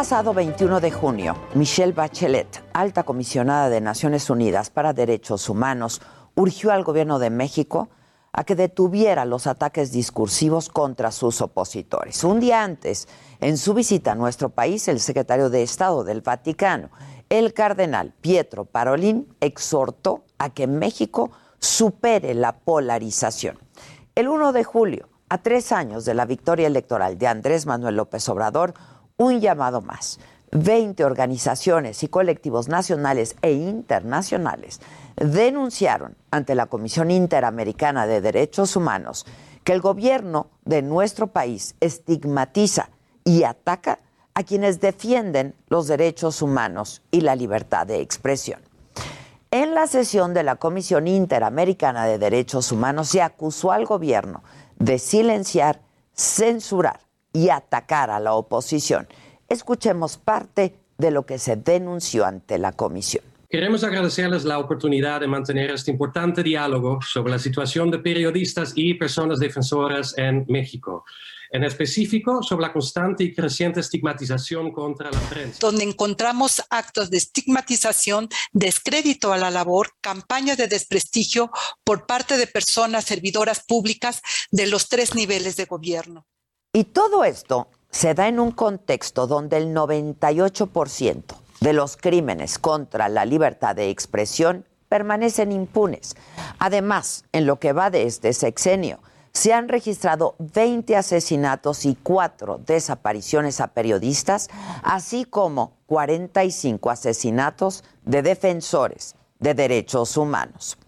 Pasado 21 de junio, Michelle Bachelet, alta comisionada de Naciones Unidas para Derechos Humanos, urgió al gobierno de México a que detuviera los ataques discursivos contra sus opositores. Un día antes, en su visita a nuestro país, el secretario de Estado del Vaticano, el cardenal Pietro Parolin, exhortó a que México supere la polarización. El 1 de julio, a tres años de la victoria electoral de Andrés Manuel López Obrador, un llamado más. 20 organizaciones y colectivos nacionales e internacionales denunciaron ante la Comisión Interamericana de Derechos Humanos que el gobierno de nuestro país estigmatiza y ataca a quienes defienden los derechos humanos y la libertad de expresión. En la sesión de la Comisión Interamericana de Derechos Humanos se acusó al gobierno de silenciar, censurar y atacar a la oposición. Escuchemos parte de lo que se denunció ante la comisión. Queremos agradecerles la oportunidad de mantener este importante diálogo sobre la situación de periodistas y personas defensoras en México, en específico sobre la constante y creciente estigmatización contra la prensa. donde encontramos actos de estigmatización, descrédito a la labor, campañas de desprestigio por parte de personas servidoras públicas de los tres niveles de gobierno. Y todo esto se da en un contexto donde el 98% de los crímenes contra la libertad de expresión permanecen impunes. Además, en lo que va de este sexenio, se han registrado 20 asesinatos y 4 desapariciones a periodistas, así como 45 asesinatos de defensores de derechos humanos.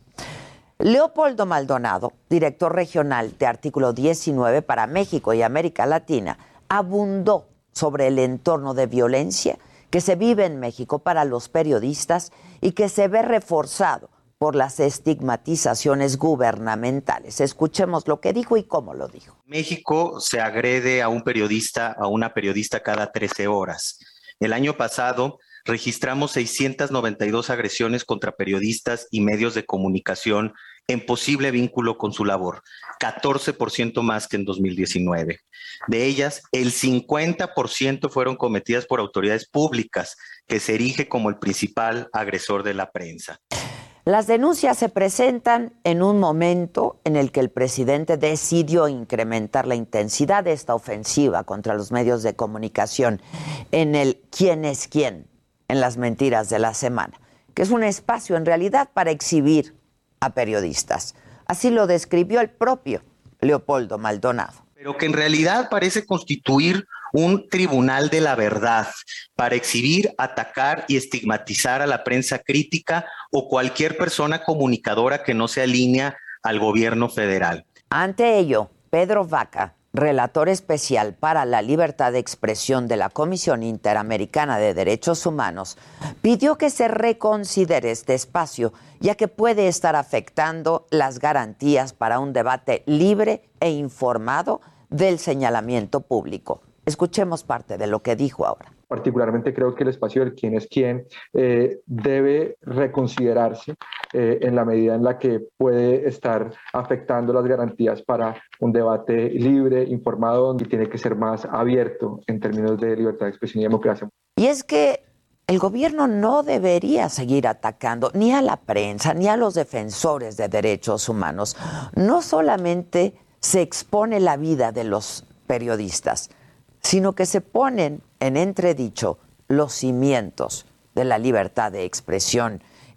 Leopoldo Maldonado, director regional de Artículo 19 para México y América Latina, abundó sobre el entorno de violencia que se vive en México para los periodistas y que se ve reforzado por las estigmatizaciones gubernamentales. Escuchemos lo que dijo y cómo lo dijo. México se agrede a un periodista, a una periodista cada 13 horas. El año pasado registramos 692 agresiones contra periodistas y medios de comunicación en posible vínculo con su labor, 14% más que en 2019. De ellas, el 50% fueron cometidas por autoridades públicas, que se erige como el principal agresor de la prensa. Las denuncias se presentan en un momento en el que el presidente decidió incrementar la intensidad de esta ofensiva contra los medios de comunicación en el quién es quién, en las mentiras de la semana, que es un espacio en realidad para exhibir a periodistas. Así lo describió el propio Leopoldo Maldonado. Pero que en realidad parece constituir un tribunal de la verdad para exhibir, atacar y estigmatizar a la prensa crítica o cualquier persona comunicadora que no se alinea al gobierno federal. Ante ello, Pedro Vaca, relator especial para la libertad de expresión de la Comisión Interamericana de Derechos Humanos, pidió que se reconsidere este espacio, ya que puede estar afectando las garantías para un debate libre e informado del señalamiento público. Escuchemos parte de lo que dijo ahora. Particularmente creo que el espacio del quién es quién eh, debe reconsiderarse eh, en la medida en la que puede estar afectando las garantías para un debate libre, informado y tiene que ser más abierto en términos de libertad de expresión y democracia. Y es que el gobierno no debería seguir atacando ni a la prensa ni a los defensores de derechos humanos. No solamente se expone la vida de los periodistas, sino que se ponen en entredicho los cimientos de la libertad de expresión,